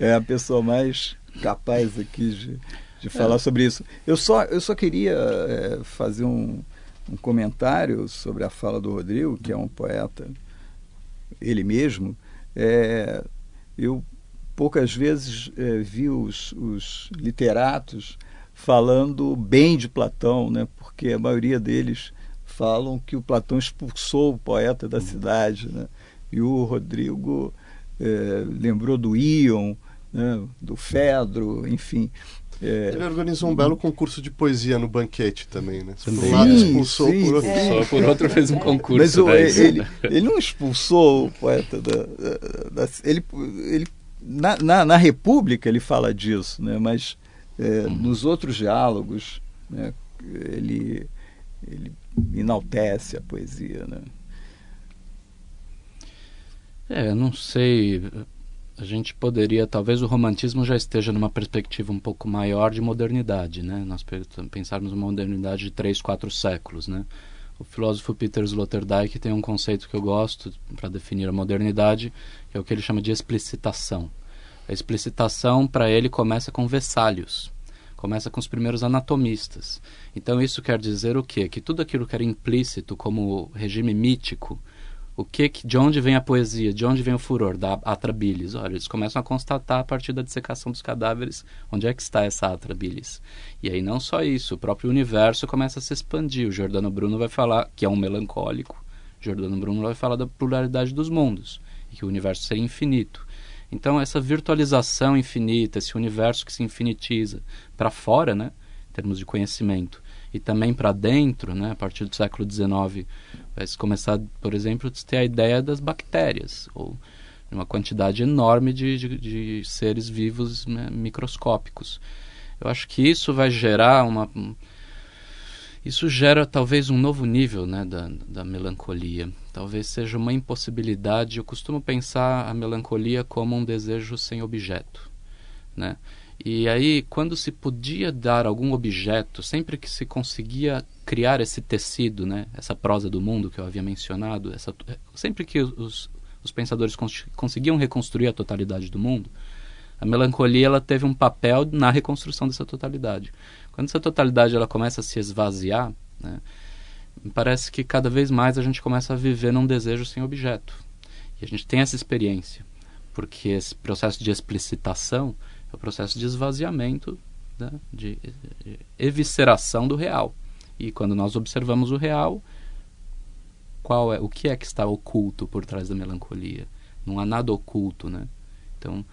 E: é, [LAUGHS] é a pessoa mais capaz aqui de, de falar é. sobre isso. Eu só, eu só queria é, fazer um, um comentário sobre a fala do Rodrigo, que é um poeta, ele mesmo, é, eu poucas vezes é, vi os, os, literatos falando bem de Platão, né, porque a maioria deles falam que o Platão expulsou o poeta da cidade. Né, e o Rodrigo é, lembrou do Ion, né, do Fedro, enfim.
B: É... Ele organizou um belo concurso de poesia no banquete também, né? Por um lado expulsou, sim, por outro,
F: é. por outro fez um concurso.
E: Mas o, ele, ele não expulsou o poeta da, da, da ele, ele na, na, na, República ele fala disso, né? Mas é, uhum. nos outros diálogos, né? Ele ele enaltece a poesia, né?
F: É, não sei a gente poderia, talvez o romantismo já esteja numa perspectiva um pouco maior de modernidade, né? Nós pensarmos uma modernidade de três, quatro séculos, né? O filósofo Peter Sloterdijk tem um conceito que eu gosto para definir a modernidade, que é o que ele chama de explicitação. A explicitação, para ele, começa com Vessálios, começa com os primeiros anatomistas. Então, isso quer dizer o quê? Que tudo aquilo que era implícito como regime mítico, o que, de onde vem a poesia, de onde vem o furor da atrabilis? Olha, eles começam a constatar a partir da dissecação dos cadáveres onde é que está essa atrabilis. E aí não só isso, o próprio universo começa a se expandir. O Giordano Bruno vai falar que é um melancólico. Giordano Bruno vai falar da pluralidade dos mundos e que o universo seria infinito. Então essa virtualização infinita, esse universo que se infinitiza para fora, né, em termos de conhecimento, e também para dentro, né, a partir do século XIX, vai se começar, por exemplo, a ter a ideia das bactérias, ou uma quantidade enorme de, de, de seres vivos né, microscópicos. Eu acho que isso vai gerar uma. Isso gera talvez um novo nível né, da, da melancolia. Talvez seja uma impossibilidade. Eu costumo pensar a melancolia como um desejo sem objeto. Né? E aí, quando se podia dar algum objeto, sempre que se conseguia criar esse tecido, né, essa prosa do mundo que eu havia mencionado, essa, sempre que os, os pensadores cons conseguiam reconstruir a totalidade do mundo, a melancolia ela teve um papel na reconstrução dessa totalidade. Quando essa totalidade ela começa a se esvaziar, né, parece que cada vez mais a gente começa a viver num desejo sem objeto. E a gente tem essa experiência, porque esse processo de explicitação processo de esvaziamento, né, de, de evisceração do real. E quando nós observamos o real, qual é o que é que está oculto por trás da melancolia? Não há nada oculto, né? Então,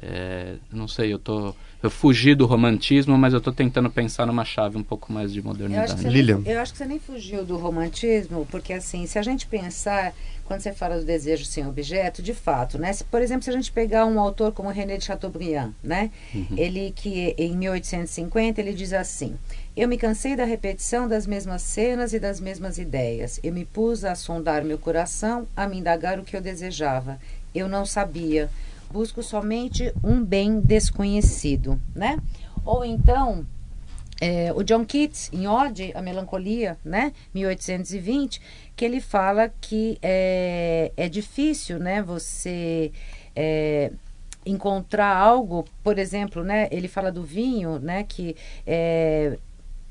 F: é, não sei, eu tô eu fugi do romantismo, mas eu estou tentando pensar numa chave um pouco mais de modernidade.
D: Eu acho, Lilian. Nem, eu acho que você nem fugiu do romantismo, porque assim, se a gente pensar, quando você fala do desejo sem objeto, de fato, né? Se, por exemplo, se a gente pegar um autor como René de Chateaubriand, né? Uhum. Ele que em 1850 ele diz assim: eu me cansei da repetição das mesmas cenas e das mesmas ideias. Eu me pus a sondar meu coração, a me indagar o que eu desejava. Eu não sabia busco somente um bem desconhecido, né? Ou então, é, o John Keats, em Ode, a Melancolia, né? 1820, que ele fala que é, é difícil, né? Você... É, encontrar algo, por exemplo, né, ele fala do vinho, né, que é,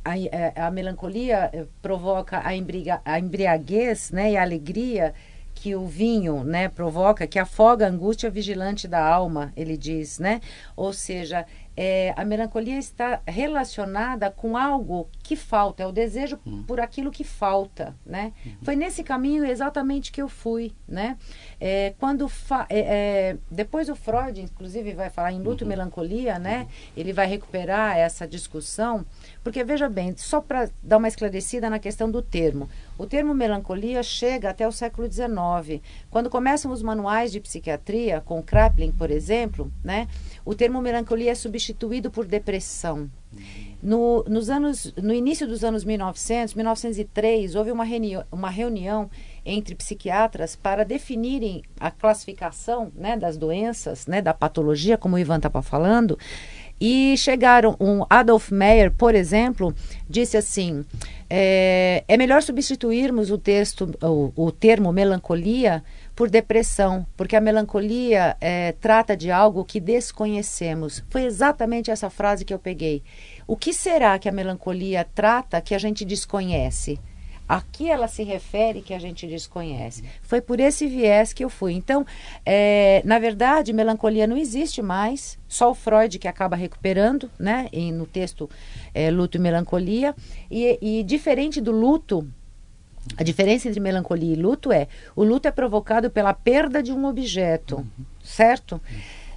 D: a, é, a, melancolia provoca a, embriga, a embriaguez, né, e a alegria que o vinho, né, provoca, que afoga a angústia vigilante da alma, ele diz, né? Ou seja, é, a melancolia está relacionada com algo que falta, é o desejo uhum. por aquilo que falta, né? Uhum. Foi nesse caminho exatamente que eu fui, né? É, quando é, é, depois o Freud, inclusive, vai falar em luto uhum. e melancolia, né? Uhum. Ele vai recuperar essa discussão, porque veja bem, só para dar uma esclarecida na questão do termo, o termo melancolia chega até o século XIX, quando começam os manuais de psiquiatria, com Kraepelin, por exemplo, né? O termo melancolia é substituído por depressão. No, nos anos, no início dos anos 1900, 1903, houve uma, reunião, uma reunião entre psiquiatras para definirem a classificação né, das doenças, né, da patologia, como o Ivan estava falando, e chegaram, um Adolf Meyer, por exemplo, disse assim: é, é melhor substituirmos o texto, o, o termo melancolia por depressão, porque a melancolia é, trata de algo que desconhecemos. Foi exatamente essa frase que eu peguei. O que será que a melancolia trata que a gente desconhece? A que ela se refere que a gente desconhece? Foi por esse viés que eu fui. Então, é, na verdade, melancolia não existe mais. Só o Freud que acaba recuperando, né? No texto é, Luto e Melancolia. E, e diferente do luto, a diferença entre melancolia e luto é: o luto é provocado pela perda de um objeto, uhum. certo?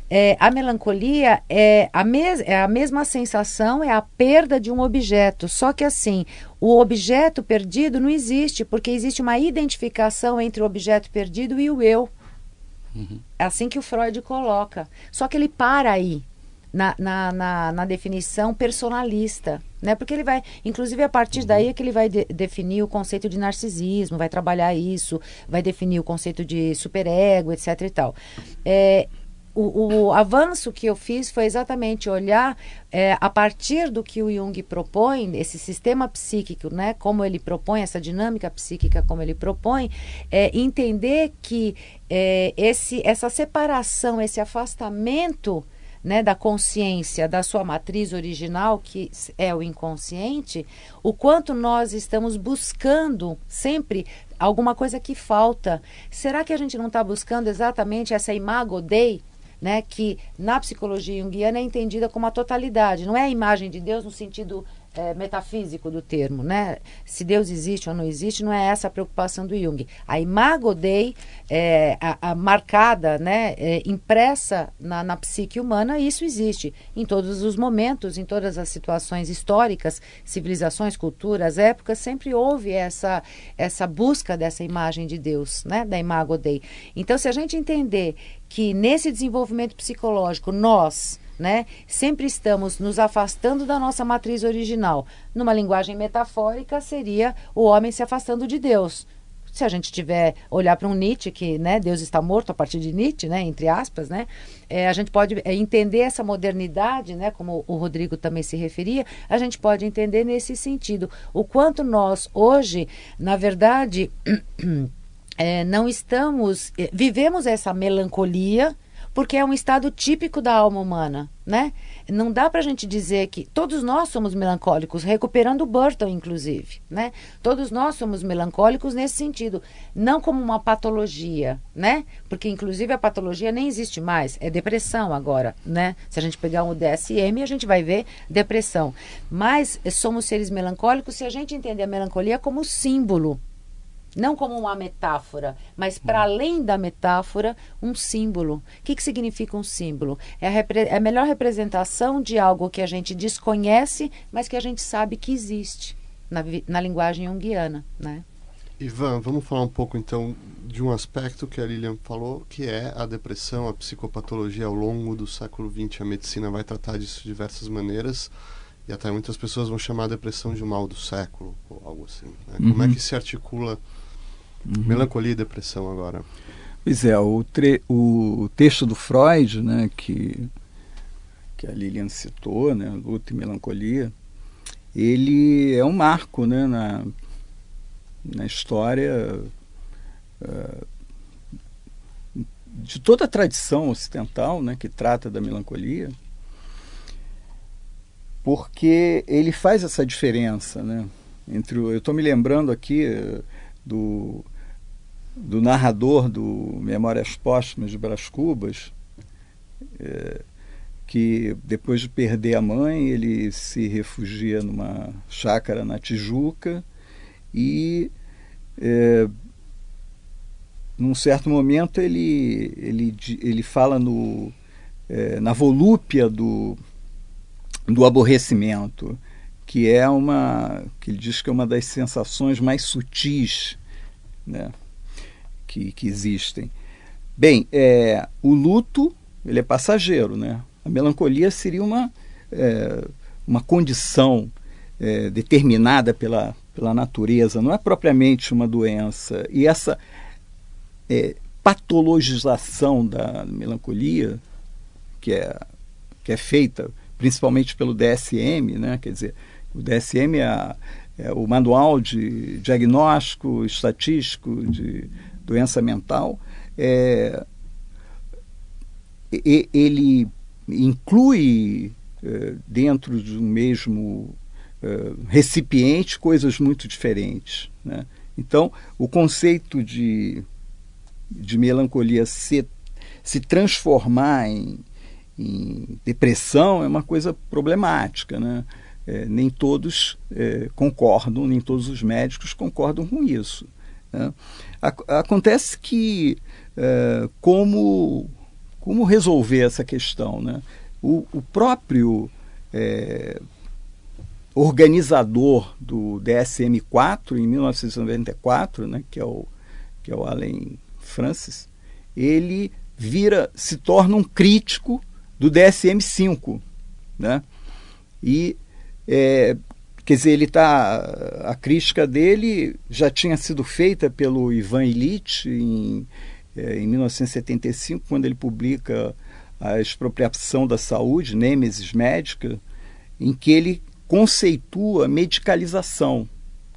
D: É, a melancolia é a, mes é a mesma sensação, é a perda de um objeto. Só que assim, o objeto perdido não existe, porque existe uma identificação entre o objeto perdido e o eu. Uhum. É assim que o Freud coloca. Só que ele para aí na, na, na, na, definição personalista, né? Porque ele vai, inclusive a partir uhum. daí é que ele vai de, definir o conceito de narcisismo, vai trabalhar isso, vai definir o conceito de superego, etc e tal. É, o, o, avanço que eu fiz foi exatamente olhar é, a partir do que o Jung propõe, esse sistema psíquico, né, como ele propõe, essa dinâmica psíquica como ele propõe, é, entender que é, esse, essa separação, esse afastamento né, da consciência da sua matriz original, que é o inconsciente, o quanto nós estamos buscando sempre alguma coisa que falta. Será que a gente não está buscando exatamente essa imago Dei? Né, que na psicologia junguiana é entendida como a totalidade, não é a imagem de Deus no sentido é, metafísico do termo, né? Se Deus existe ou não existe, não é essa a preocupação do Jung. A imago Dei, é, a, a, marcada, né, é, impressa na, na psique humana, isso existe em todos os momentos, em todas as situações históricas, civilizações, culturas, épocas, sempre houve essa, essa busca dessa imagem de Deus, né, da imago Dei. Então, se a gente entender que nesse desenvolvimento psicológico nós né? Sempre estamos nos afastando da nossa matriz original. Numa linguagem metafórica, seria o homem se afastando de Deus. Se a gente tiver olhar para um Nietzsche que, né, Deus está morto a partir de Nietzsche, né, entre aspas, né, é, a gente pode é, entender essa modernidade, né, como o Rodrigo também se referia, a gente pode entender nesse sentido o quanto nós hoje, na verdade, [CLEARS THROAT] é, não estamos, é, vivemos essa melancolia porque é um estado típico da alma humana, né? Não dá para a gente dizer que todos nós somos melancólicos, recuperando Burton, inclusive, né? Todos nós somos melancólicos nesse sentido, não como uma patologia, né? Porque, inclusive, a patologia nem existe mais, é depressão agora, né? Se a gente pegar um DSM, a gente vai ver depressão. Mas somos seres melancólicos se a gente entender a melancolia como símbolo, não como uma metáfora, mas para além da metáfora, um símbolo. O que, que significa um símbolo? É a, é a, melhor representação de algo que a gente desconhece, mas que a gente sabe que existe na, na linguagem junguiana, né?
B: Ivan, vamos falar um pouco então de um aspecto que a Lilian falou, que é a depressão, a psicopatologia ao longo do século XX. A medicina vai tratar disso de diversas maneiras e até muitas pessoas vão chamar a depressão de um mal do século ou algo assim. Né? Uhum. Como é que se articula Uhum. Melancolia e depressão agora.
E: Pois é, o, tre o texto do Freud, né, que, que a Lilian citou, né, Luta e Melancolia, ele é um marco né, na, na história uh, de toda a tradição ocidental né, que trata da melancolia, porque ele faz essa diferença. Né, entre o, eu estou me lembrando aqui do do narrador do Memórias Póstumas de Brás Cubas, é, que depois de perder a mãe, ele se refugia numa chácara na Tijuca e é, num certo momento ele, ele, ele fala no, é, na volúpia do, do aborrecimento, que é uma que ele diz que é uma das sensações mais sutis, né? Que, que existem. Bem, é, o luto ele é passageiro, né? A melancolia seria uma, é, uma condição é, determinada pela, pela natureza, não é propriamente uma doença. E essa é, patologização da melancolia, que é, que é feita principalmente pelo DSM, né? quer dizer, o DSM é, a, é o manual de diagnóstico estatístico de doença mental, é, ele inclui é, dentro de um mesmo é, recipiente coisas muito diferentes. Né? Então, o conceito de, de melancolia se, se transformar em, em depressão é uma coisa problemática. Né? É, nem todos é, concordam, nem todos os médicos concordam com isso. Né? Acontece que é, como, como resolver essa questão? Né? O, o próprio é, organizador do DSM-4 em 1994, né, que é o que é o Allen Francis, ele vira se torna um crítico do DSM-5, né? E é, Quer dizer, ele tá a crítica dele já tinha sido feita pelo Ivan Illich em, é, em 1975, quando ele publica a expropriação da saúde, Nêmesis Médica, em que ele conceitua medicalização.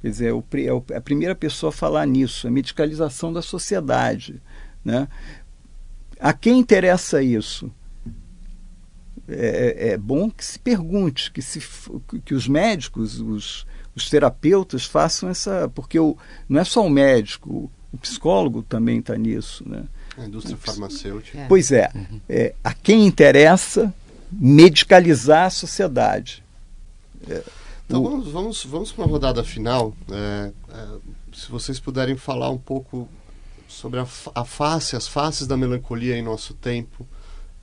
E: Quer dizer, é, é a primeira pessoa a falar nisso, a medicalização da sociedade. Né? A quem interessa isso? É, é, bom que se pergunte, que, se, que os médicos, os, os terapeutas façam essa. Porque o, não é só o médico, o psicólogo também está nisso. Né?
B: A indústria farmacêutica.
E: É. Pois é, uhum. é, a quem interessa medicalizar a sociedade.
B: É, então o... vamos, vamos, vamos para uma rodada final. É, é, se vocês puderem falar um pouco sobre a, a face, as faces da melancolia em nosso tempo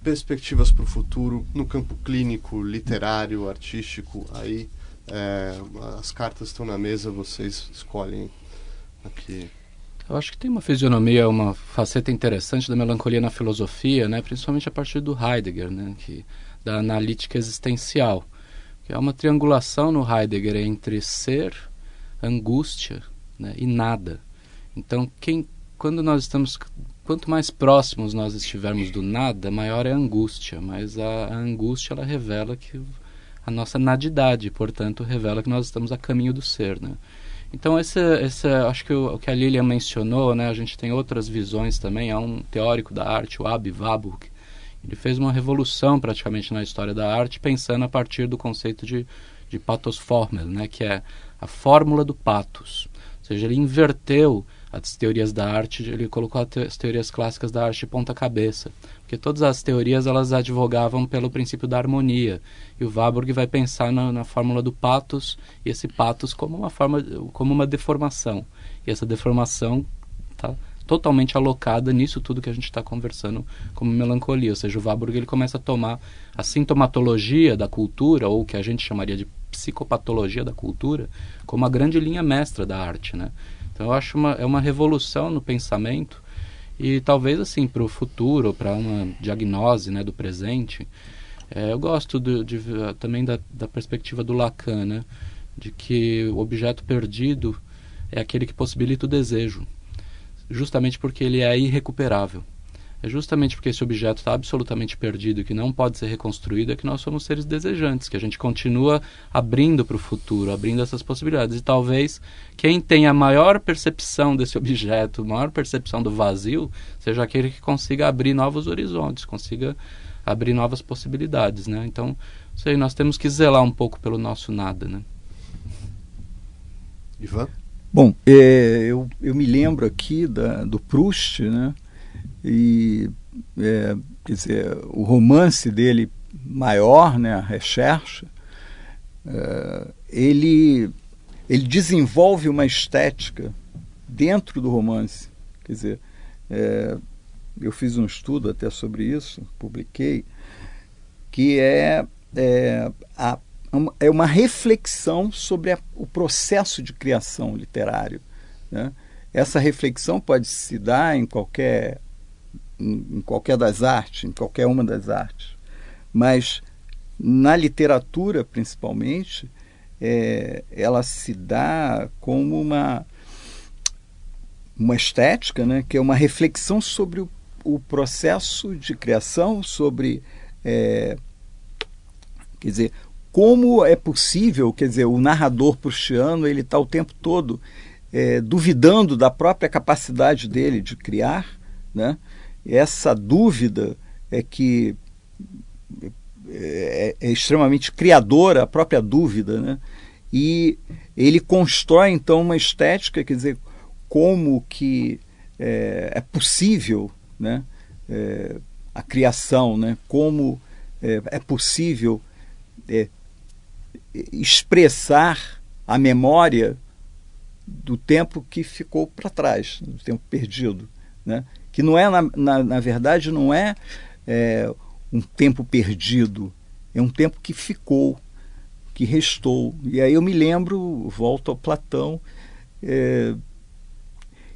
B: perspectivas para o futuro no campo clínico, literário, artístico. Aí é, as cartas estão na mesa, vocês escolhem aqui.
F: Eu acho que tem uma fisionomia, uma faceta interessante da melancolia na filosofia, né? principalmente a partir do Heidegger, né? que da analítica existencial, que é uma triangulação no Heidegger entre ser, angústia né, e nada. Então, quem, quando nós estamos quanto mais próximos nós estivermos do nada, maior é a angústia. Mas a, a angústia ela revela que a nossa nadidade, portanto, revela que nós estamos a caminho do ser, né? Então, esse, esse, acho que o, o, que a Lilian mencionou, né, a gente tem outras visões também. Há um teórico da arte, o Abi Warburg, ele fez uma revolução praticamente na história da arte, pensando a partir do conceito de, de pathos formel, né, que é a fórmula do patos. Ou seja, ele inverteu as teorias da arte, ele colocou as teorias clássicas da arte ponta cabeça, porque todas as teorias elas advogavam pelo princípio da harmonia, e o Warburg vai pensar na, na fórmula do patos, e esse patos como uma forma, como uma deformação, e essa deformação está totalmente alocada nisso tudo que a gente está conversando como melancolia, ou seja, o Warburg ele começa a tomar a sintomatologia da cultura, ou o que a gente chamaria de psicopatologia da cultura, como a grande linha mestra da arte, né? Então eu acho uma, é uma revolução no pensamento e talvez assim para o futuro, para uma diagnose né, do presente, é, eu gosto de, de, também da, da perspectiva do Lacan, né, de que o objeto perdido é aquele que possibilita o desejo, justamente porque ele é irrecuperável. É justamente porque esse objeto está absolutamente perdido e que não pode ser reconstruído é que nós somos seres desejantes, que a gente continua abrindo para o futuro, abrindo essas possibilidades. E talvez quem tenha a maior percepção desse [LAUGHS] objeto, maior percepção do vazio, seja aquele que consiga abrir novos horizontes, consiga abrir novas possibilidades, né? Então, sei, nós temos que zelar um pouco pelo nosso nada, né?
B: Ivan?
E: Bom, é, eu, eu me lembro aqui da, do Proust, né? E, é, quer dizer, o romance dele maior, né, a Recherche, é, ele, ele desenvolve uma estética dentro do romance. Quer dizer, é, eu fiz um estudo até sobre isso, publiquei, que é, é, a, é uma reflexão sobre a, o processo de criação literário. Né? Essa reflexão pode se dar em qualquer em, qualquer das artes, em qualquer uma das artes. Mas na literatura, principalmente, é, ela se dá como uma, uma estética, né, que é uma reflexão sobre o, o processo de criação, sobre. É, quer dizer, como é possível, quer dizer, o narrador prustiano ele está o tempo todo é, duvidando da própria capacidade dele de criar, né? Essa dúvida é que é, é, extremamente criadora, a própria dúvida, né? E ele constrói então uma estética, quer dizer, como que é, é possível, né? É, a criação, né? Como é, é possível é, expressar a memória do tempo que ficou para trás, do tempo perdido, né? Que não é, na, na, na verdade, não é, é, um tempo perdido, é um tempo que ficou, que restou. E aí eu me lembro, volto ao Platão, é,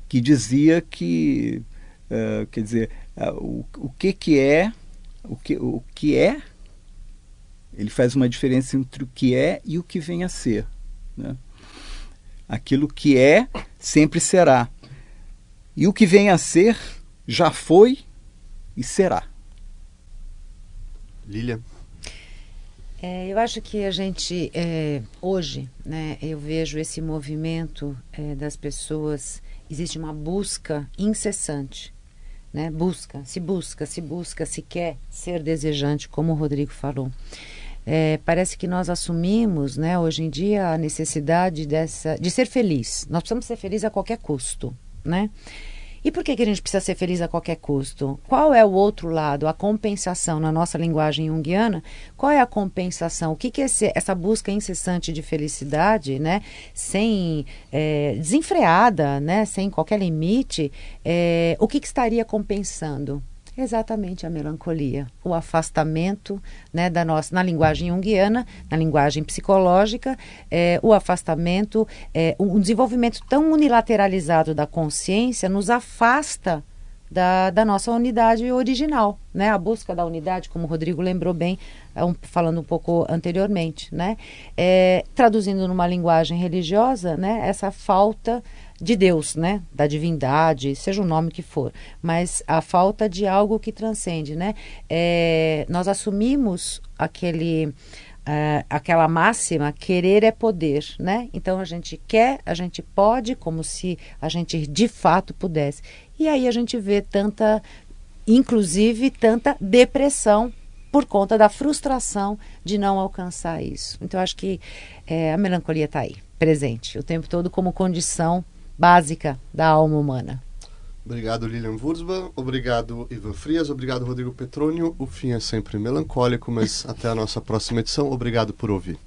E: que dizia que, é, quer dizer, o, o que que é, o que, o que é, ele faz uma diferença entre o que é e o que vem a ser. Né? Aquilo que é sempre será. E o que vem a ser já foi e será.
B: Lilian?
D: É, eu acho que a gente, é, hoje, né, eu vejo esse movimento é, das pessoas, existe uma busca incessante. Né? Busca, se busca, se busca, se quer ser desejante, como o Rodrigo falou. É, parece que nós assumimos, né, hoje em dia, a necessidade dessa, de ser feliz. Nós precisamos ser felizes a qualquer custo, né? E por que, que a gente precisa ser feliz a qualquer custo? Qual é o outro lado, a compensação na nossa linguagem junguiana? Qual é a compensação? O que, que é esse, essa busca incessante de felicidade, né, sem é, desenfreada, né, sem qualquer limite, é, o que, que estaria compensando? Exatamente a melancolia, o afastamento né, da nossa, na linguagem junguiana, na linguagem psicológica, é, o afastamento, é, um desenvolvimento tão unilateralizado da consciência nos afasta da, da nossa unidade original, né? A busca da unidade, como o Rodrigo lembrou bem, é falando um pouco anteriormente, né? É, traduzindo numa linguagem religiosa, né? Essa falta de Deus, né? Da divindade, seja o nome que for, mas a falta de algo que transcende, né? É, nós assumimos aquele Uh, aquela máxima querer é poder, né? Então a gente quer, a gente pode, como se a gente de fato pudesse. E aí a gente vê tanta, inclusive tanta depressão por conta da frustração de não alcançar isso. Então acho que é, a melancolia está aí, presente o tempo todo como condição básica da alma humana.
B: Obrigado, Lilian Wurzba. Obrigado, Ivan Frias. Obrigado, Rodrigo Petrônio. O fim é sempre melancólico, mas [LAUGHS] até a nossa próxima edição. Obrigado por ouvir.